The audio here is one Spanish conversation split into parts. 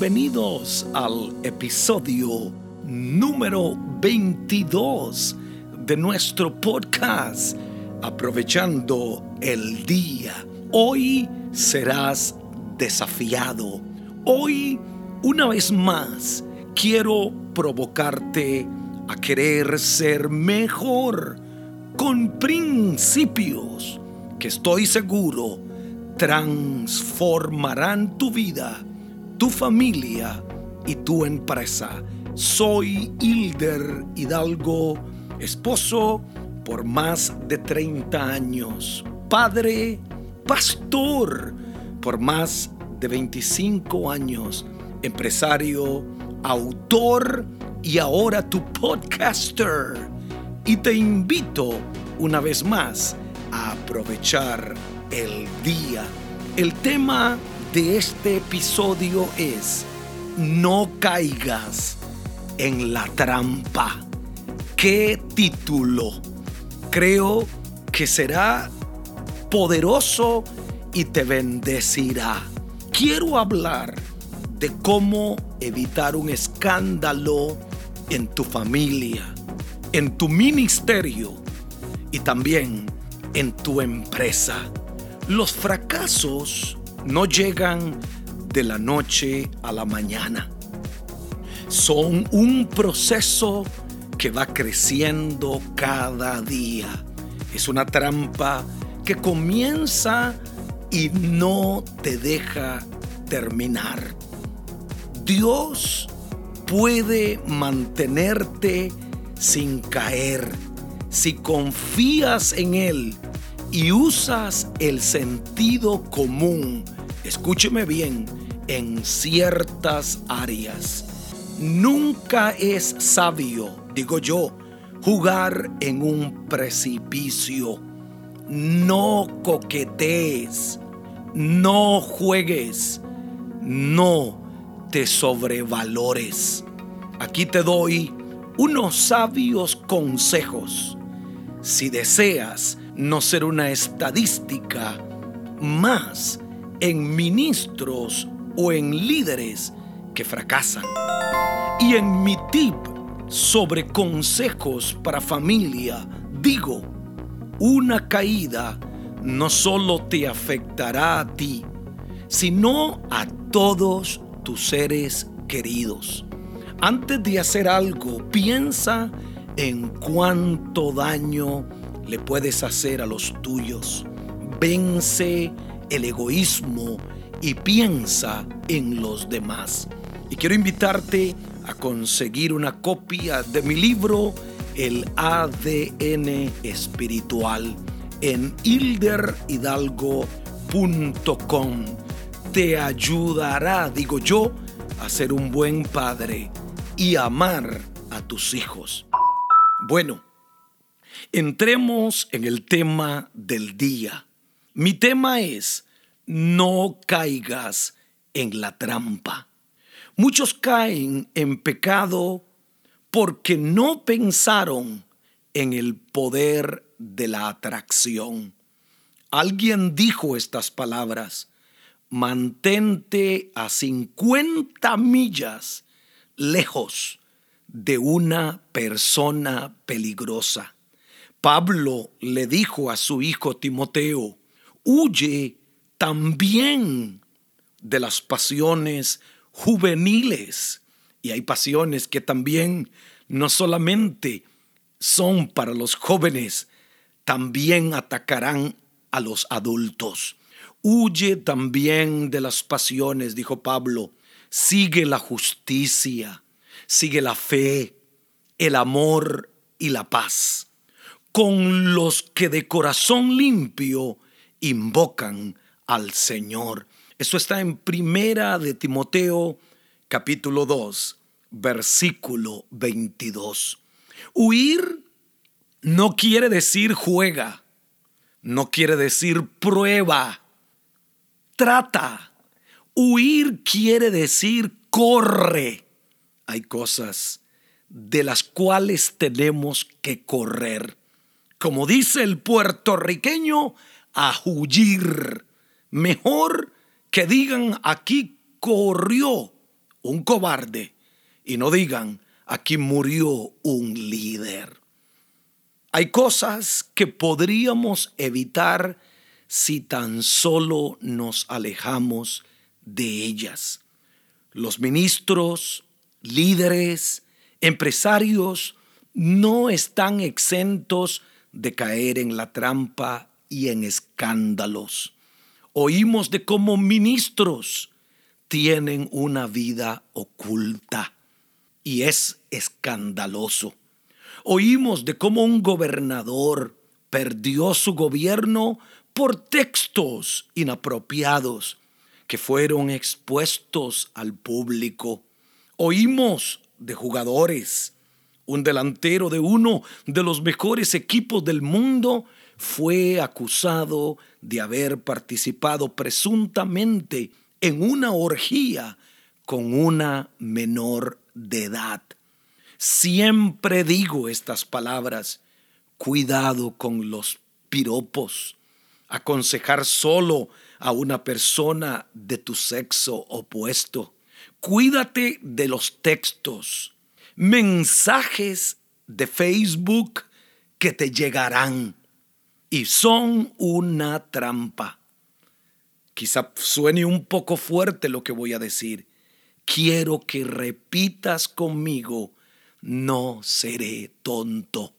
Bienvenidos al episodio número 22 de nuestro podcast, aprovechando el día. Hoy serás desafiado. Hoy, una vez más, quiero provocarte a querer ser mejor con principios que estoy seguro transformarán tu vida tu familia y tu empresa. Soy Hilder Hidalgo, esposo por más de 30 años, padre, pastor por más de 25 años, empresario, autor y ahora tu podcaster. Y te invito una vez más a aprovechar el día. El tema de este episodio es No caigas en la trampa. ¿Qué título? Creo que será poderoso y te bendecirá. Quiero hablar de cómo evitar un escándalo en tu familia, en tu ministerio y también en tu empresa. Los fracasos no llegan de la noche a la mañana. Son un proceso que va creciendo cada día. Es una trampa que comienza y no te deja terminar. Dios puede mantenerte sin caer si confías en Él y usas el sentido común, escúcheme bien, en ciertas áreas. Nunca es sabio, digo yo, jugar en un precipicio. No coquetees, no juegues, no te sobrevalores. Aquí te doy unos sabios consejos. Si deseas no ser una estadística más en ministros o en líderes que fracasan. Y en mi tip sobre consejos para familia, digo, una caída no solo te afectará a ti, sino a todos tus seres queridos. Antes de hacer algo, piensa en cuánto daño le puedes hacer a los tuyos. Vence el egoísmo y piensa en los demás. Y quiero invitarte a conseguir una copia de mi libro El ADN espiritual en hilderhidalgo.com. Te ayudará, digo yo, a ser un buen padre y amar a tus hijos. Bueno, Entremos en el tema del día. Mi tema es, no caigas en la trampa. Muchos caen en pecado porque no pensaron en el poder de la atracción. Alguien dijo estas palabras, mantente a 50 millas lejos de una persona peligrosa. Pablo le dijo a su hijo Timoteo, huye también de las pasiones juveniles. Y hay pasiones que también no solamente son para los jóvenes, también atacarán a los adultos. Huye también de las pasiones, dijo Pablo. Sigue la justicia, sigue la fe, el amor y la paz con los que de corazón limpio invocan al Señor. Eso está en Primera de Timoteo capítulo 2, versículo 22. Huir no quiere decir juega, no quiere decir prueba, trata. Huir quiere decir corre. Hay cosas de las cuales tenemos que correr como dice el puertorriqueño, a huyir. Mejor que digan aquí corrió un cobarde y no digan, aquí murió un líder. Hay cosas que podríamos evitar si tan solo nos alejamos de ellas. Los ministros, líderes, empresarios no están exentos de caer en la trampa y en escándalos. Oímos de cómo ministros tienen una vida oculta y es escandaloso. Oímos de cómo un gobernador perdió su gobierno por textos inapropiados que fueron expuestos al público. Oímos de jugadores. Un delantero de uno de los mejores equipos del mundo fue acusado de haber participado presuntamente en una orgía con una menor de edad. Siempre digo estas palabras, cuidado con los piropos. Aconsejar solo a una persona de tu sexo opuesto. Cuídate de los textos, mensajes de Facebook que te llegarán y son una trampa. Quizá suene un poco fuerte lo que voy a decir. Quiero que repitas conmigo no seré tonto.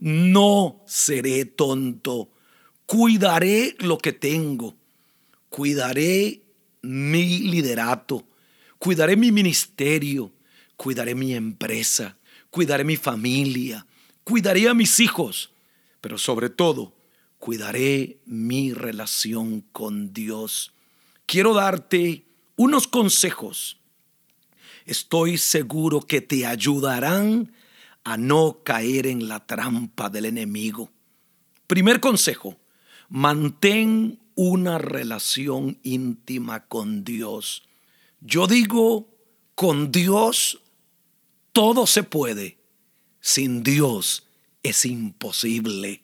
No seré tonto. Cuidaré lo que tengo. Cuidaré mi liderato. Cuidaré mi ministerio. Cuidaré mi empresa. Cuidaré mi familia. Cuidaré a mis hijos. Pero sobre todo, cuidaré mi relación con Dios. Quiero darte unos consejos estoy seguro que te ayudarán a no caer en la trampa del enemigo. Primer consejo, mantén una relación íntima con Dios. Yo digo, con Dios todo se puede, sin Dios es imposible.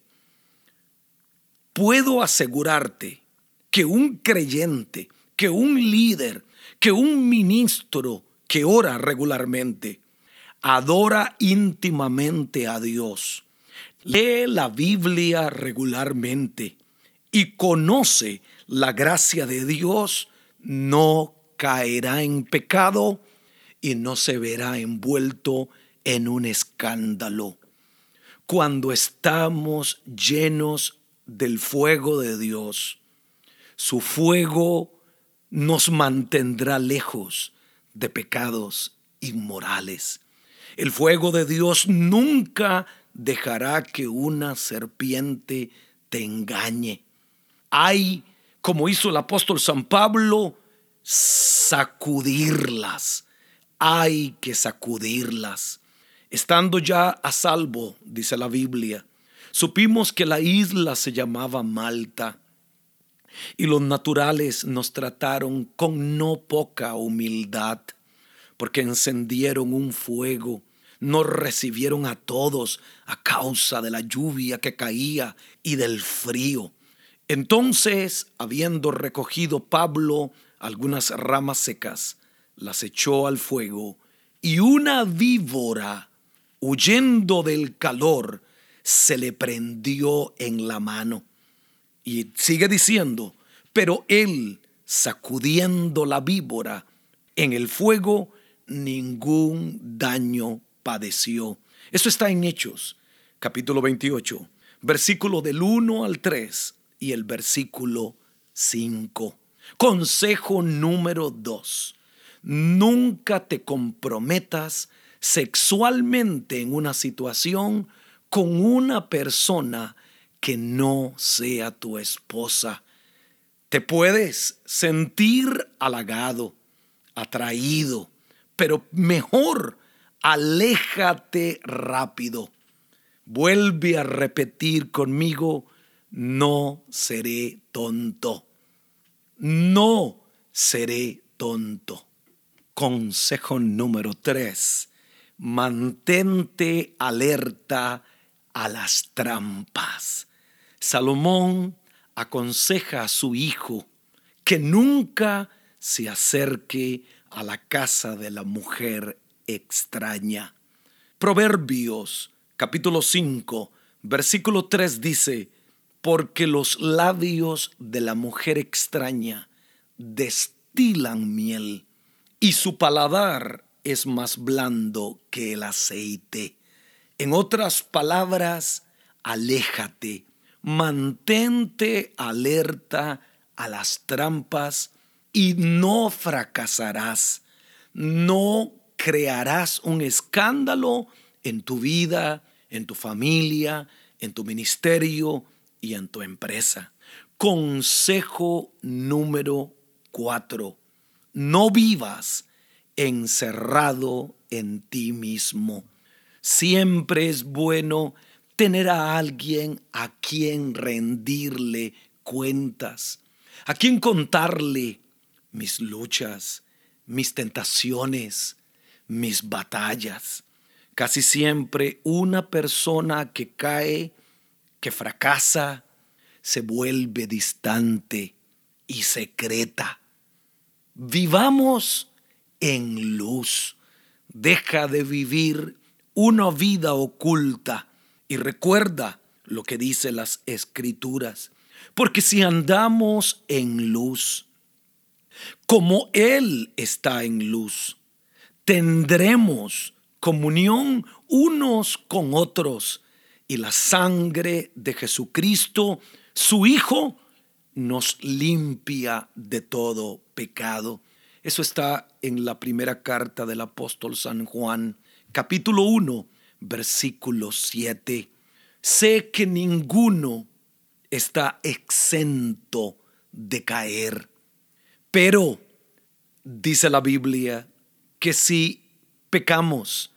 Puedo asegurarte que un creyente, que un líder, que un ministro que ora regularmente, adora íntimamente a Dios, lee la Biblia regularmente y conoce la gracia de Dios, no caerá en pecado y no se verá envuelto en un escándalo. Cuando estamos llenos del fuego de Dios, su fuego nos mantendrá lejos de pecados inmorales. El fuego de Dios nunca dejará que una serpiente te engañe. Hay, como hizo el apóstol San Pablo, sacudirlas. Hay que sacudirlas. Estando ya a salvo, dice la Biblia, supimos que la isla se llamaba Malta y los naturales nos trataron con no poca humildad, porque encendieron un fuego, nos recibieron a todos a causa de la lluvia que caía y del frío. Entonces, habiendo recogido Pablo algunas ramas secas, las echó al fuego, y una víbora, huyendo del calor, se le prendió en la mano. Y sigue diciendo, pero él, sacudiendo la víbora en el fuego, ningún daño padeció. Eso está en Hechos, capítulo 28, versículo del 1 al 3 y el versículo 5. Consejo número 2. Nunca te comprometas sexualmente en una situación con una persona que no sea tu esposa. Te puedes sentir halagado, atraído, pero mejor aléjate rápido. Vuelve a repetir conmigo, no seré tonto. No seré tonto. Consejo número tres. Mantente alerta a las trampas. Salomón aconseja a su hijo que nunca se acerque a la casa de la mujer extraña. Proverbios capítulo 5, versículo 3 dice, porque los labios de la mujer extraña destilan miel y su paladar es más blando que el aceite. En otras palabras, aléjate, mantente alerta a las trampas y no fracasarás, no crearás un escándalo en tu vida, en tu familia, en tu ministerio y en tu empresa. Consejo número cuatro. No vivas encerrado en ti mismo. Siempre es bueno tener a alguien a quien rendirle cuentas, a quien contarle mis luchas, mis tentaciones, mis batallas. Casi siempre una persona que cae, que fracasa, se vuelve distante y secreta. Vivamos en luz. Deja de vivir una vida oculta y recuerda lo que dice las escrituras. Porque si andamos en luz, como Él está en luz, tendremos comunión unos con otros y la sangre de Jesucristo, su Hijo, nos limpia de todo pecado. Eso está en la primera carta del apóstol San Juan, capítulo 1, versículo 7. Sé que ninguno está exento de caer, pero dice la Biblia que si pecamos,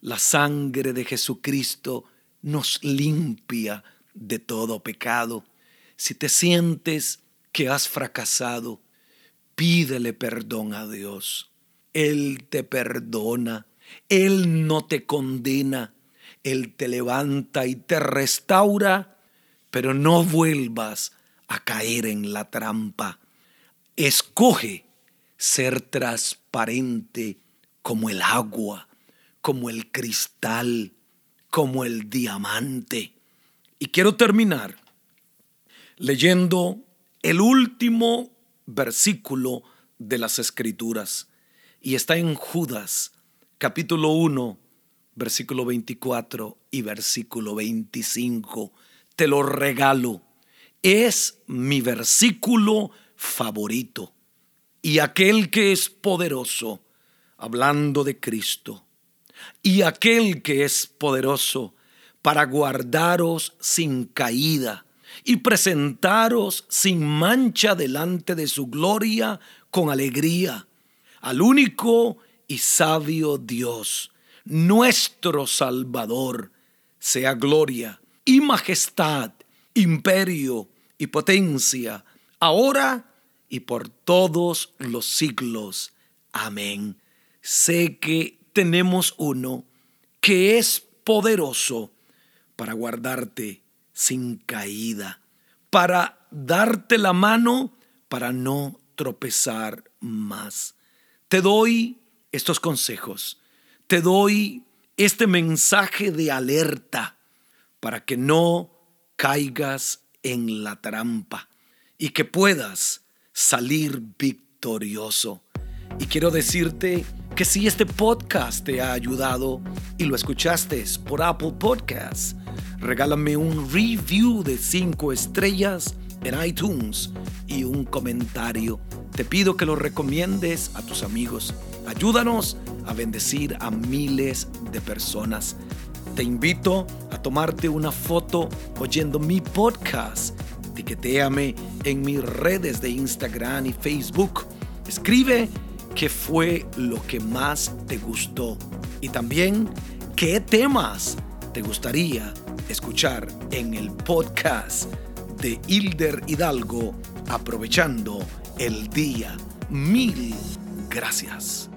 la sangre de Jesucristo nos limpia de todo pecado. Si te sientes que has fracasado, pídele perdón a Dios. Él te perdona, Él no te condena, Él te levanta y te restaura, pero no vuelvas a caer en la trampa. Escoge ser transparente como el agua, como el cristal, como el diamante. Y quiero terminar leyendo el último versículo de las Escrituras y está en Judas capítulo 1 versículo 24 y versículo 25. Te lo regalo. Es mi versículo favorito. Y aquel que es poderoso, hablando de Cristo, y aquel que es poderoso para guardaros sin caída y presentaros sin mancha delante de su gloria con alegría al único y sabio Dios, nuestro Salvador, sea gloria y majestad, imperio y potencia, ahora y por todos los siglos. Amén. Sé que tenemos uno que es poderoso para guardarte sin caída, para darte la mano para no tropezar más. Te doy estos consejos, te doy este mensaje de alerta para que no caigas en la trampa y que puedas salir victorioso. Y quiero decirte que si este podcast te ha ayudado y lo escuchaste por Apple Podcasts, regálame un review de 5 estrellas en iTunes y un comentario. Te pido que lo recomiendes a tus amigos. Ayúdanos a bendecir a miles de personas. Te invito a tomarte una foto oyendo mi podcast. Etiquetéame en mis redes de Instagram y Facebook. Escribe qué fue lo que más te gustó y también qué temas te gustaría escuchar en el podcast de Hilder Hidalgo aprovechando el día. Mil gracias.